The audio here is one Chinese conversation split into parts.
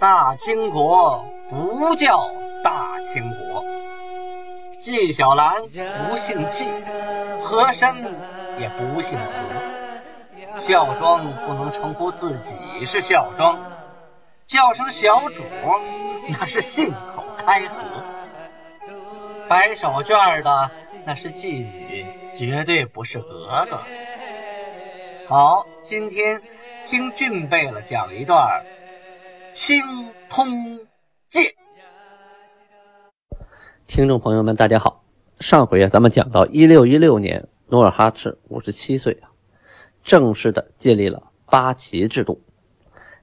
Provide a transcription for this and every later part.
大清国不叫大清国，纪晓岚不姓纪，和珅也不姓和，孝庄不能称呼自己是孝庄，叫声小主那是信口开河，摆手绢的那是妓女，绝对不是格格。好，今天听俊贝勒讲一段。清通鉴，听众朋友们，大家好。上回啊，咱们讲到一六一六年，努尔哈赤五十七岁啊，正式的建立了八旗制度。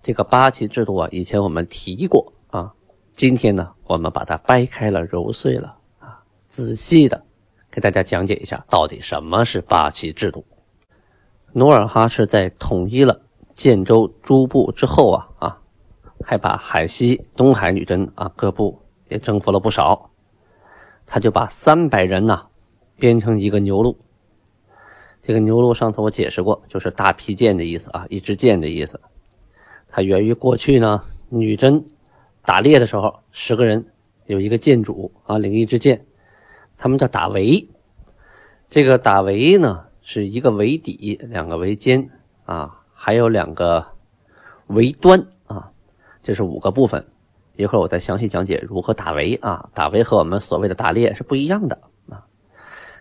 这个八旗制度啊，以前我们提过啊，今天呢，我们把它掰开了揉碎了啊，仔细的给大家讲解一下，到底什么是八旗制度。努尔哈赤在统一了建州诸部之后啊啊。还把海西、东海女真啊各部也征服了不少，他就把三百人呐编成一个牛录。这个牛录上次我解释过，就是大批剑的意思啊，一支箭的意思。它源于过去呢，女真打猎的时候，十个人有一个箭主啊，领一支箭，他们叫打围。这个打围呢，是一个为底，两个为肩啊，还有两个为端啊。这是五个部分，一会儿我再详细讲解如何打围啊。打围和我们所谓的打猎是不一样的啊。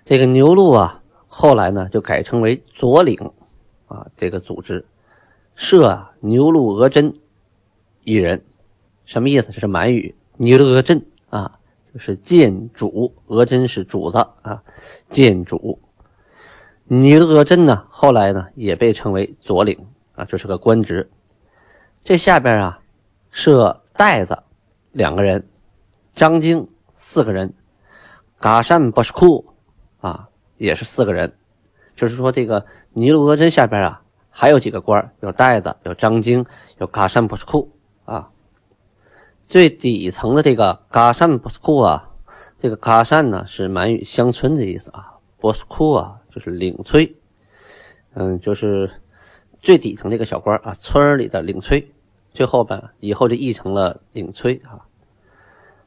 这个牛鹿啊，后来呢就改称为左领啊，这个组织设牛鹿额真一人，什么意思？这是满语，牛鹿额真啊，就是剑主，额真是主子啊，剑主。牛录额真呢，后来呢也被称为左领啊，这是个官职。这下边啊。设袋子两个人，张经四个人，嘎善不是库啊，也是四个人。就是说，这个尼禄额真下边啊，还有几个官有袋子，有张经，有嘎善不是库啊。最底层的这个嘎善不是库啊，这个嘎善呢是满语乡村的意思啊，波斯库啊就是领催，嗯，就是最底层的一个小官啊，村里的领催。最后吧，以后就译成了领催啊。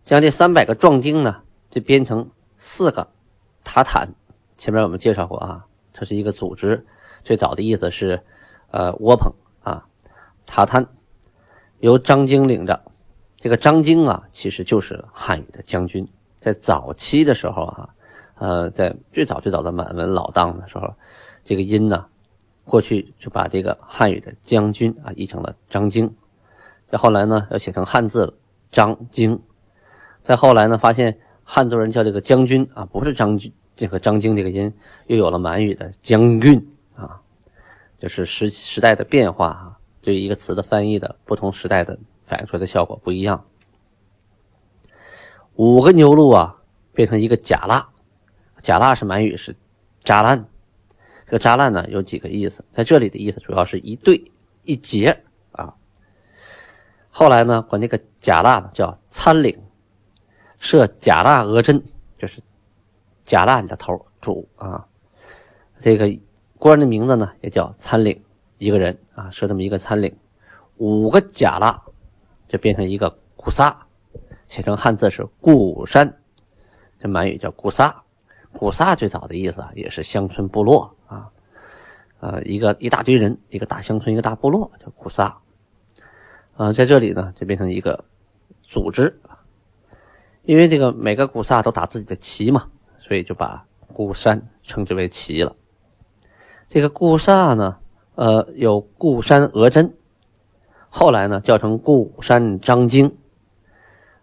将这三百个壮丁呢，就编成四个塔坦。前面我们介绍过啊，它是一个组织，最早的意思是呃窝棚啊。塔坦由张经领着，这个张经啊，其实就是汉语的将军。在早期的时候啊，呃，在最早最早的满文老档的时候，这个音呢，过去就把这个汉语的将军啊译成了张经。再后来呢，要写成汉字了，张经。再后来呢，发现汉族人叫这个将军啊，不是张军，这个张经这个音，又有了满语的将军啊，就是时时代的变化啊，对一个词的翻译的不同时代的反映出来的效果不一样。五个牛录啊，变成一个假腊，假腊是满语是扎烂，这个扎烂呢有几个意思，在这里的意思主要是一对一节啊。后来呢，管这个贾腊叫参领，设贾腊额真，就是贾腊的头主啊。这个官的名字呢，也叫参领，一个人啊，设这么一个参领。五个贾腊就变成一个古萨，写成汉字是固山，这满语叫古萨。古萨最早的意思啊，也是乡村部落啊，呃，一个一大堆人，一个大乡村，一个大部落叫古萨。啊，在这里呢，就变成一个组织因为这个每个古萨都打自己的旗嘛，所以就把古山称之为旗了。这个固萨呢，呃，有固山额真，后来呢叫成固山张经，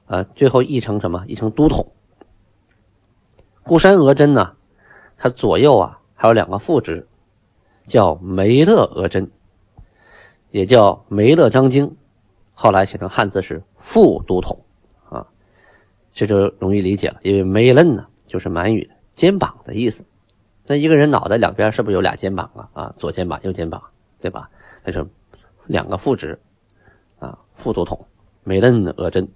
呃，最后译成什么？译成都统。固山额真呢，他左右啊还有两个副职，叫梅勒额真，也叫梅勒章经。后来写成汉字是副都统，啊，这就容易理解了。因为梅勒呢，就是满语肩膀的意思。那一个人脑袋两边是不是有俩肩膀啊？啊，左肩膀、右肩膀，对吧？那是两个副职，啊，副都统梅勒额真，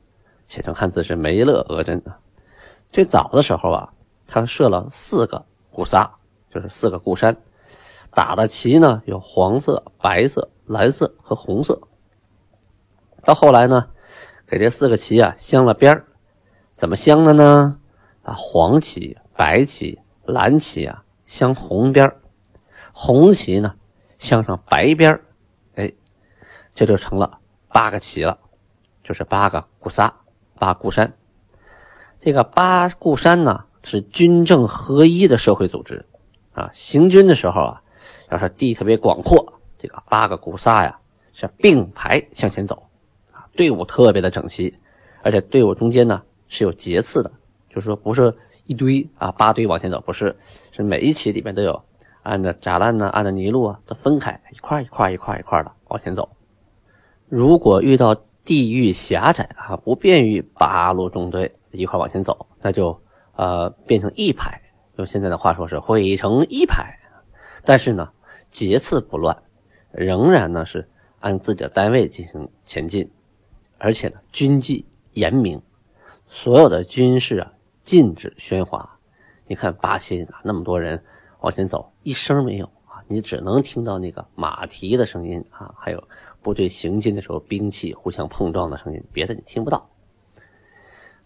写成汉字是梅勒额真啊。最早的时候啊，他设了四个固萨，就是四个固山，打的旗呢有黄色、白色、蓝色和红色。到后来呢，给这四个旗啊镶了边怎么镶的呢？啊，黄旗、白旗、蓝旗啊镶红边红旗呢镶上白边哎，这就成了八个旗了，就是八个固萨、八固山。这个八固山呢是军政合一的社会组织啊，行军的时候啊，要是地特别广阔，这个八个古萨呀是并排向前走啊，队伍特别的整齐，而且队伍中间呢是有节次的。就是说，不是一堆啊，八堆往前走，不是，是每一期里面都有按照栅栏呢，按照泥路啊，都分开一块一块一块一块的往前走。如果遇到地域狭窄啊，不便于八路中队一块往前走，那就呃变成一排，用现在的话说是汇成一排。但是呢，节次不乱，仍然呢是按自己的单位进行前进，而且呢军纪严明，所有的军事啊。禁止喧哗，你看八旗那么多人往前走，一声没有啊！你只能听到那个马蹄的声音啊，还有部队行进的时候兵器互相碰撞的声音，别的你听不到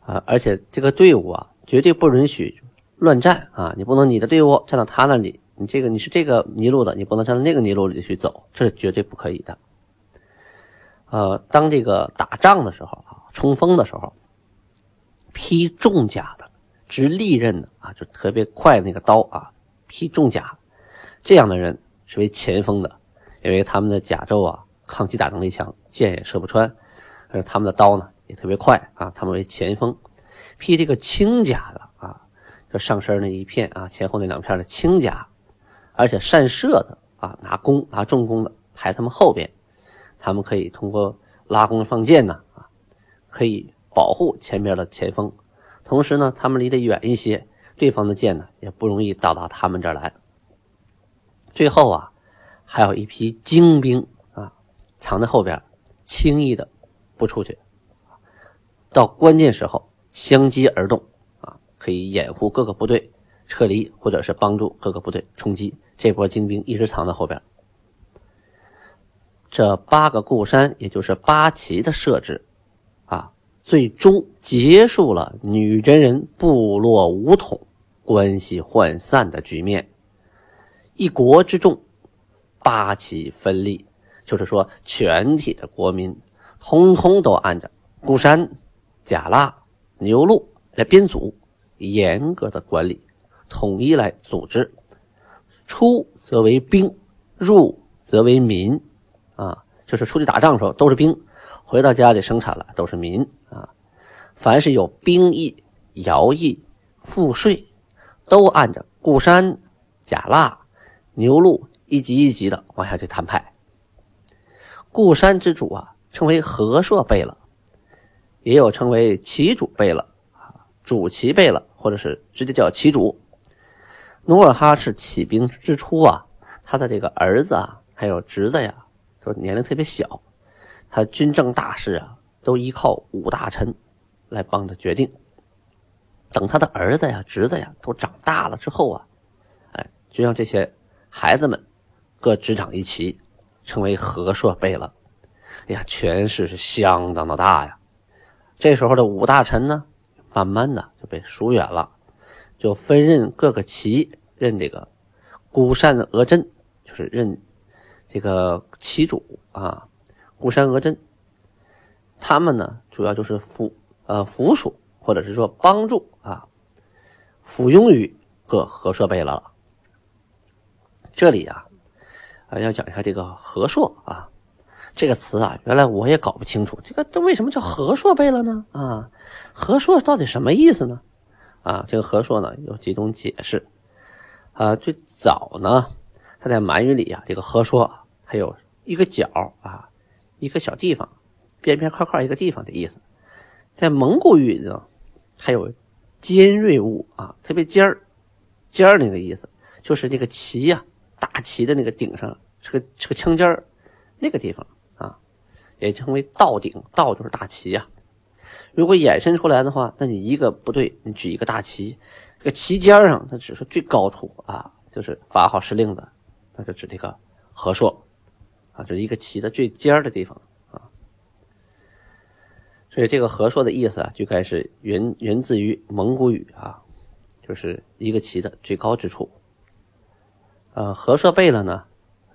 啊！而且这个队伍啊，绝对不允许乱站啊！你不能你的队伍站到他那里，你这个你是这个泥路的，你不能站到那个泥路里去走，这是绝对不可以的。呃，当这个打仗的时候啊，冲锋的时候，披重甲的。执利刃的啊，就特别快那个刀啊，劈重甲，这样的人是为前锋的，因为他们的甲胄啊抗击打能力强，箭也射不穿，而他们的刀呢也特别快啊，他们为前锋。披这个轻甲的啊，就上身那一片啊，前后那两片的轻甲，而且善射的啊，拿弓拿重弓的排他们后边，他们可以通过拉弓放箭呢啊，可以保护前边的前锋。同时呢，他们离得远一些，对方的箭呢也不容易到达他们这儿来。最后啊，还有一批精兵啊，藏在后边，轻易的不出去，到关键时候相机而动啊，可以掩护各个部队撤离，或者是帮助各个部队冲击。这波精兵一直藏在后边。这八个固山，也就是八旗的设置啊。最终结束了女真人部落武统、关系涣散的局面。一国之众，八旗分立，就是说，全体的国民通通都按着固山、甲拉、牛鹿来编组，严格的管理，统一来组织。出则为兵，入则为民，啊，就是出去打仗的时候都是兵。回到家里生产了都是民啊，凡是有兵役、徭役、赋税，都按照固山、甲腊、牛鹿一级一级的往下去摊派。固山之主啊，称为和硕贝勒，也有称为旗主贝勒啊，主旗贝勒，或者是直接叫旗主。努尔哈赤起兵之初啊，他的这个儿子啊，还有侄子呀，都年龄特别小。他军政大事啊，都依靠五大臣来帮着决定。等他的儿子呀、侄子呀都长大了之后啊，哎，就让这些孩子们各执掌一旗，成为和硕贝勒。哎呀，权势是相当的大呀。这时候的五大臣呢，慢慢的就被疏远了，就分任各个旗，任这个孤善额真，就是任这个旗主啊。孤山额真，他们呢主要就是辅呃辅属或者是说帮助啊，附庸于各和硕贝勒。这里啊啊要讲一下这个和硕啊这个词啊，原来我也搞不清楚，这个这为什么叫和硕贝勒呢？啊，和硕到底什么意思呢？啊，这个和硕呢有几种解释啊，最早呢，它在满语里啊，这个和硕还有一个角啊。一个小地方，边边块块一个地方的意思，在蒙古语呢，还有尖锐物啊，特别尖儿尖儿那个意思，就是那个旗呀，大旗的那个顶上是个是个枪尖儿那个地方，也称为道顶，道就是大旗呀。如果衍生出来的话，那你一个部队，你举一个大旗，这个旗尖上它只是最高处啊，就是发号施令的那就指这个和硕啊，就是一个旗的最尖儿的地方啊。所以这个和硕的意思啊，就该是源源自于蒙古语啊，就是一个旗的最高之处。呃，和硕贝勒呢，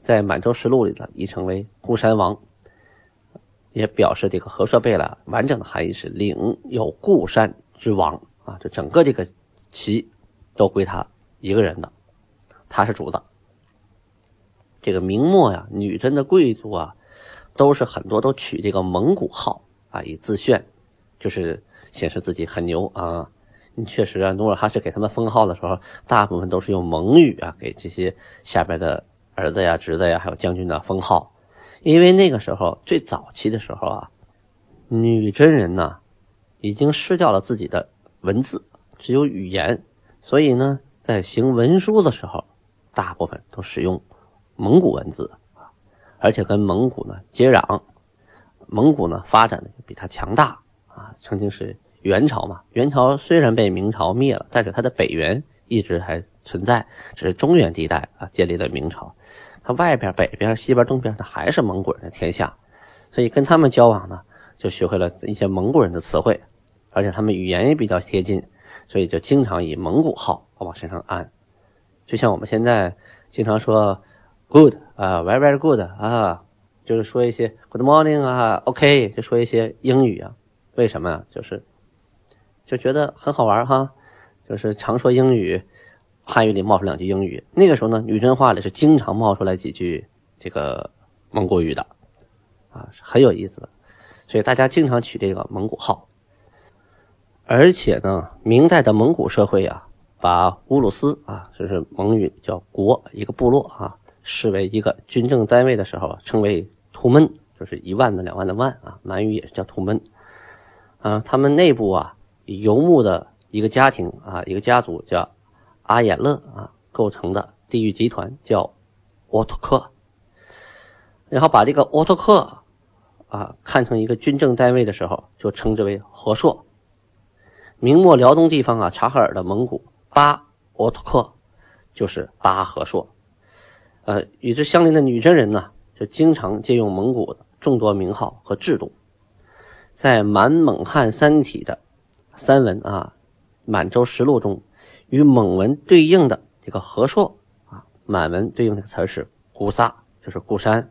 在《满洲实录》里头译成为固山王，也表示这个和硕贝勒完整的含义是领有固山之王啊，就整个这个旗都归他一个人的，他是主的。这个明末呀，女真的贵族啊，都是很多都取这个蒙古号啊，以自炫，就是显示自己很牛啊。你确实啊，努尔哈赤给他们封号的时候，大部分都是用蒙语啊，给这些下边的儿子呀、侄子呀，还有将军的封号。因为那个时候最早期的时候啊，女真人呢已经失掉了自己的文字，只有语言，所以呢，在行文书的时候，大部分都使用。蒙古文字，而且跟蒙古呢接壤，蒙古呢发展的比它强大啊。曾经是元朝嘛，元朝虽然被明朝灭了，但是它的北元一直还存在，只是中原地带啊建立了明朝。它外边、北边、西边、东边，它还是蒙古人的天下，所以跟他们交往呢，就学会了一些蒙古人的词汇，而且他们语言也比较贴近，所以就经常以蒙古号往身上安。就像我们现在经常说。Good 啊，very very good 啊，就是说一些 Good morning 啊，OK，就说一些英语啊。为什么呀？就是就觉得很好玩哈，就是常说英语，汉语里冒出两句英语。那个时候呢，女真话里是经常冒出来几句这个蒙古语的啊，是很有意思的。所以大家经常取这个蒙古号。而且呢，明代的蒙古社会啊，把乌鲁斯啊，就是蒙语叫国，一个部落啊。视为一个军政单位的时候，称为图们，就是一万的、两万的万啊。满语也是叫图们。啊，他们内部啊，游牧的一个家庭啊，一个家族叫阿衍勒啊构成的地域集团叫沃托克。然后把这个沃托克啊看成一个军政单位的时候，就称之为和硕。明末辽东地方啊，察哈尔的蒙古巴沃托克就是巴和硕。呃，与之相邻的女真人呢，就经常借用蒙古的众多名号和制度。在满蒙汉三体的三文啊，《满洲实录》中，与蒙文对应的这个和硕啊，满文对应的词是古萨，就是固山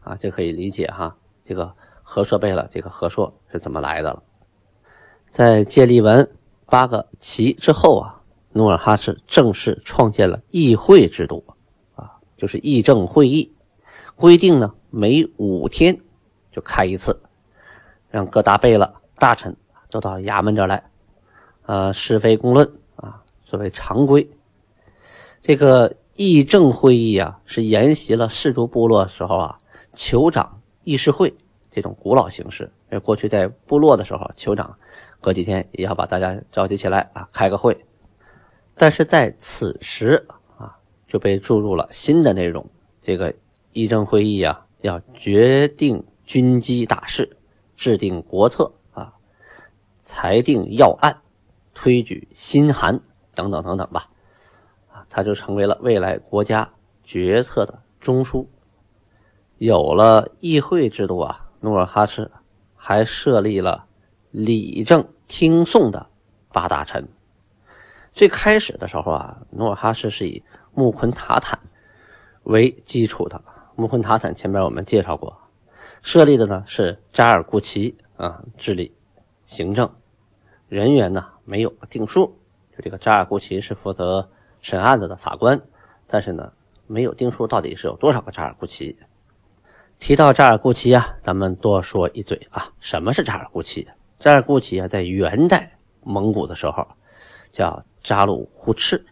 啊，这可以理解哈。这个和硕贝勒，这个和硕是怎么来的了？在建立完八个旗之后啊，努尔哈赤正式创建了议会制度啊。就是议政会议规定呢，每五天就开一次，让各大贝勒、大臣都到衙门这来，呃，是非公论作为常规。这个议政会议啊，是沿袭了氏族部落时候啊，酋长议事会这种古老形式。因为过去在部落的时候，酋长隔几天也要把大家召集起来啊，开个会。但是在此时啊。就被注入了新的内容。这个议政会议啊，要决定军机大事，制定国策啊，裁定要案，推举新函等等等等吧。啊，它就成为了未来国家决策的中枢。有了议会制度啊，努尔哈赤还设立了理政听讼的八大臣。最开始的时候啊，努尔哈赤是以木昆塔坦为基础的，木昆塔坦前面我们介绍过，设立的呢是扎尔库齐啊治理行政人员呢没有定数，就这个扎尔库齐是负责审案子的法官，但是呢没有定数，到底是有多少个扎尔库齐？提到扎尔库齐啊，咱们多说一嘴啊，什么是扎尔库齐？扎尔库齐啊，在元代蒙古的时候叫扎鲁忽赤。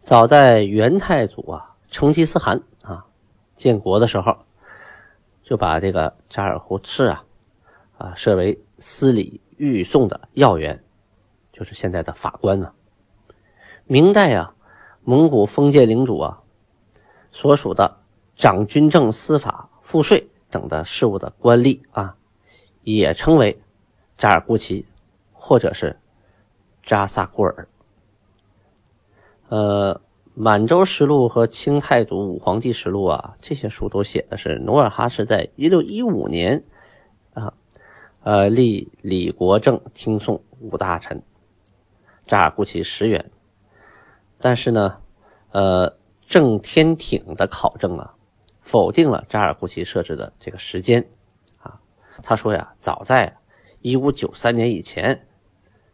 早在元太祖啊成吉思汗啊建国的时候，就把这个扎尔忽赤啊啊设为司礼御讼的要员，就是现在的法官呢。明代啊，蒙古封建领主啊所属的掌军政、司法、赋税等的事务的官吏啊，也称为扎尔库齐，或者是扎萨库尔。呃，满洲实录和清太祖武皇帝实录啊，这些书都写的是努尔哈赤在一六一五年啊，呃，立李国正听送五大臣扎尔库齐十元。但是呢，呃，郑天挺的考证啊，否定了扎尔库齐设置的这个时间啊。他说呀，早在一五九三年以前，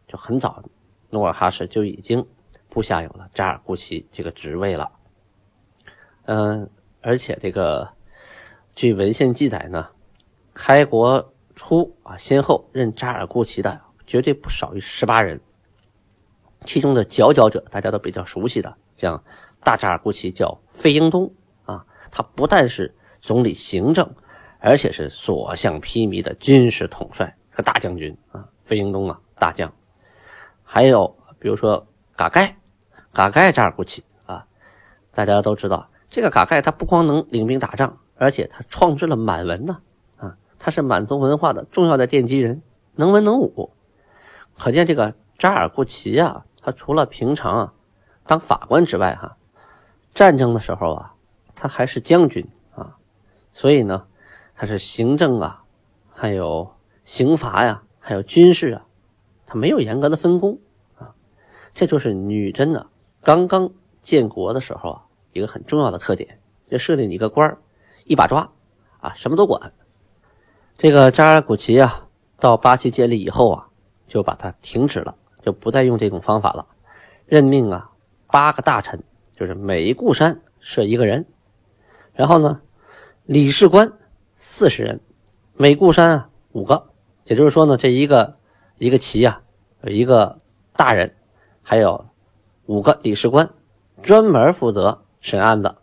就很早，努尔哈赤就已经。部下有了扎尔库齐这个职位了，嗯，而且这个据文献记载呢，开国初啊，先后任扎尔库齐的绝对不少于十八人，其中的佼佼者大家都比较熟悉的，像大扎尔库齐叫费英东啊，他不但是总理行政，而且是所向披靡的军事统帅和大将军啊，费英东啊，大将，还有比如说嘎盖。嘎盖扎尔库齐啊，大家都知道，这个嘎盖他不光能领兵打仗，而且他创制了满文呢啊，他是满族文化的重要的奠基人，能文能武。可见这个扎尔库齐啊，他除了平常啊当法官之外，哈，战争的时候啊，他还是将军啊，所以呢，他是行政啊，还有刑罚呀，还有军事啊，他没有严格的分工啊，这就是女真的。刚刚建国的时候啊，一个很重要的特点，就设立一个官一把抓，啊，什么都管。这个扎尔古齐啊，到八旗建立以后啊，就把它停止了，就不再用这种方法了。任命啊，八个大臣，就是每一固山设一个人，然后呢，理事官四十人，每固山啊五个，也就是说呢，这一个一个旗啊，一个大人，还有。五个理事官专门负责审案子，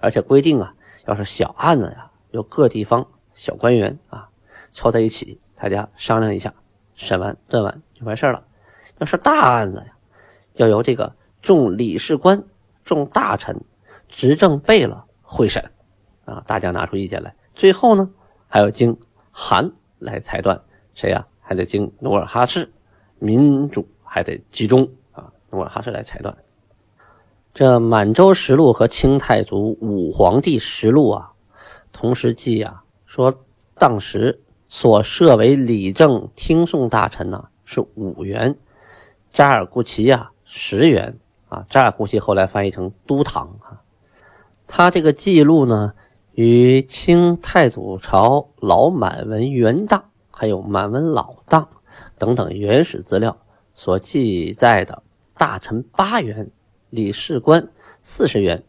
而且规定啊，要是小案子呀，由各地方小官员啊凑在一起，大家商量一下，审完断完就完事了。要是大案子呀，要由这个众理事官、众大臣执政备了会审啊，大家拿出意见来，最后呢，还要经韩来裁断，谁呀？还得经努尔哈赤，民主还得集中啊。努尔哈赤来裁断。这《满洲实录》和清太祖武皇帝实录啊，同时记啊，说当时所设为理政听讼大臣呢是五员，扎尔库齐呀十元啊，扎尔库齐后来翻译成都堂啊。他这个记录呢，与清太祖朝老满文原档还有满文老档等等原始资料所记载的。大臣八元，理事官四十元，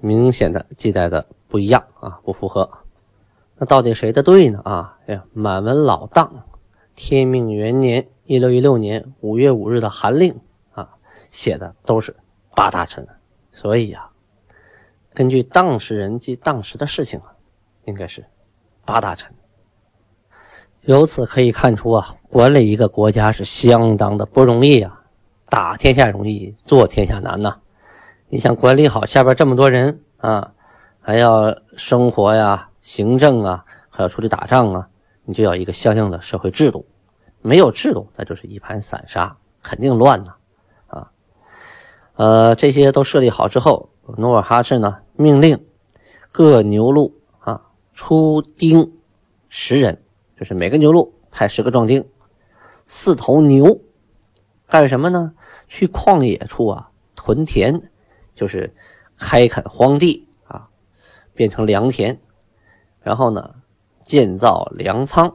明显的记载的不一样啊，不符合。那到底谁的对呢？啊，哎呀，满文老档，天命元年（一六一六年）五月五日的函令啊，写的都是八大臣，所以呀，根据当事人及当时的事情啊，应该是八大臣。由此可以看出啊，管理一个国家是相当的不容易啊。打天下容易，做天下难呐！你想管理好下边这么多人啊，还要生活呀、行政啊，还要出去打仗啊，你就要一个相应的社会制度。没有制度，那就是一盘散沙，肯定乱呐！啊，呃，这些都设立好之后，努尔哈赤呢命令各牛录啊出丁十人，就是每个牛录派十个壮丁，四头牛，干什么呢？去旷野处啊，屯田，就是开垦荒地啊，变成良田，然后呢，建造粮仓，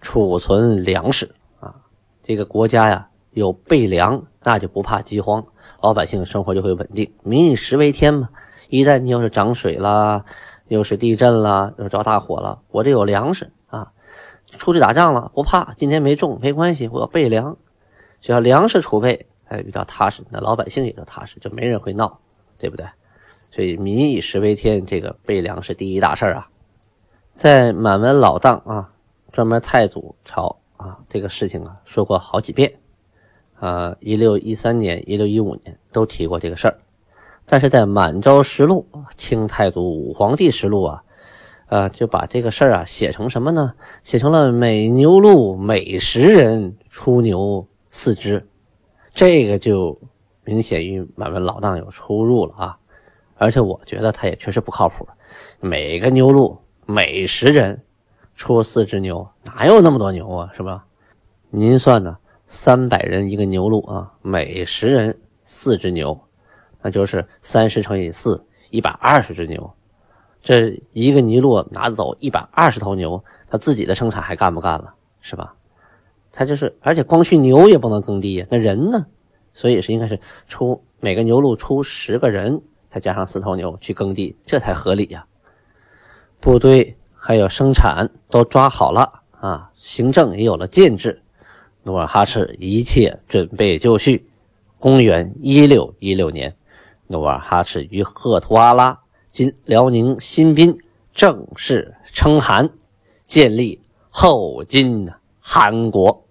储存粮食啊。这个国家呀，有备粮，那就不怕饥荒，老百姓生活就会稳定。民以食为天嘛，一旦你要是涨水了，又是地震了，又着大火了，我这有粮食啊，出去打仗了不怕，今天没种没关系，我要备粮，只要粮食储备。哎，比较踏实，那老百姓也就踏实，就没人会闹，对不对？所以民以食为天，这个备粮是第一大事啊。在满文老档啊，专门太祖朝啊，这个事情啊说过好几遍啊，一六一三年、一六一五年都提过这个事儿。但是在满洲实录、清太祖武皇帝实录啊，呃，就把这个事儿啊写成什么呢？写成了每牛录每十人出牛四只。这个就明显与满文老衲有出入了啊！而且我觉得他也确实不靠谱。每个牛录每十人出四只牛，哪有那么多牛啊？是吧？您算呢？三百人一个牛录啊，每十人四只牛，那就是三十乘以四，一百二十只牛。这一个尼禄拿走一百二十头牛，他自己的生产还干不干了？是吧？他就是，而且光去牛也不能耕地呀，那人呢？所以是应该是出每个牛录出十个人，再加上四头牛去耕地，这才合理呀。部队还有生产都抓好了啊，行政也有了建制。努尔哈赤一切准备就绪。公元一六一六年，努尔哈赤与赫图阿拉（今辽宁新宾）正式称汗，建立后金韩国。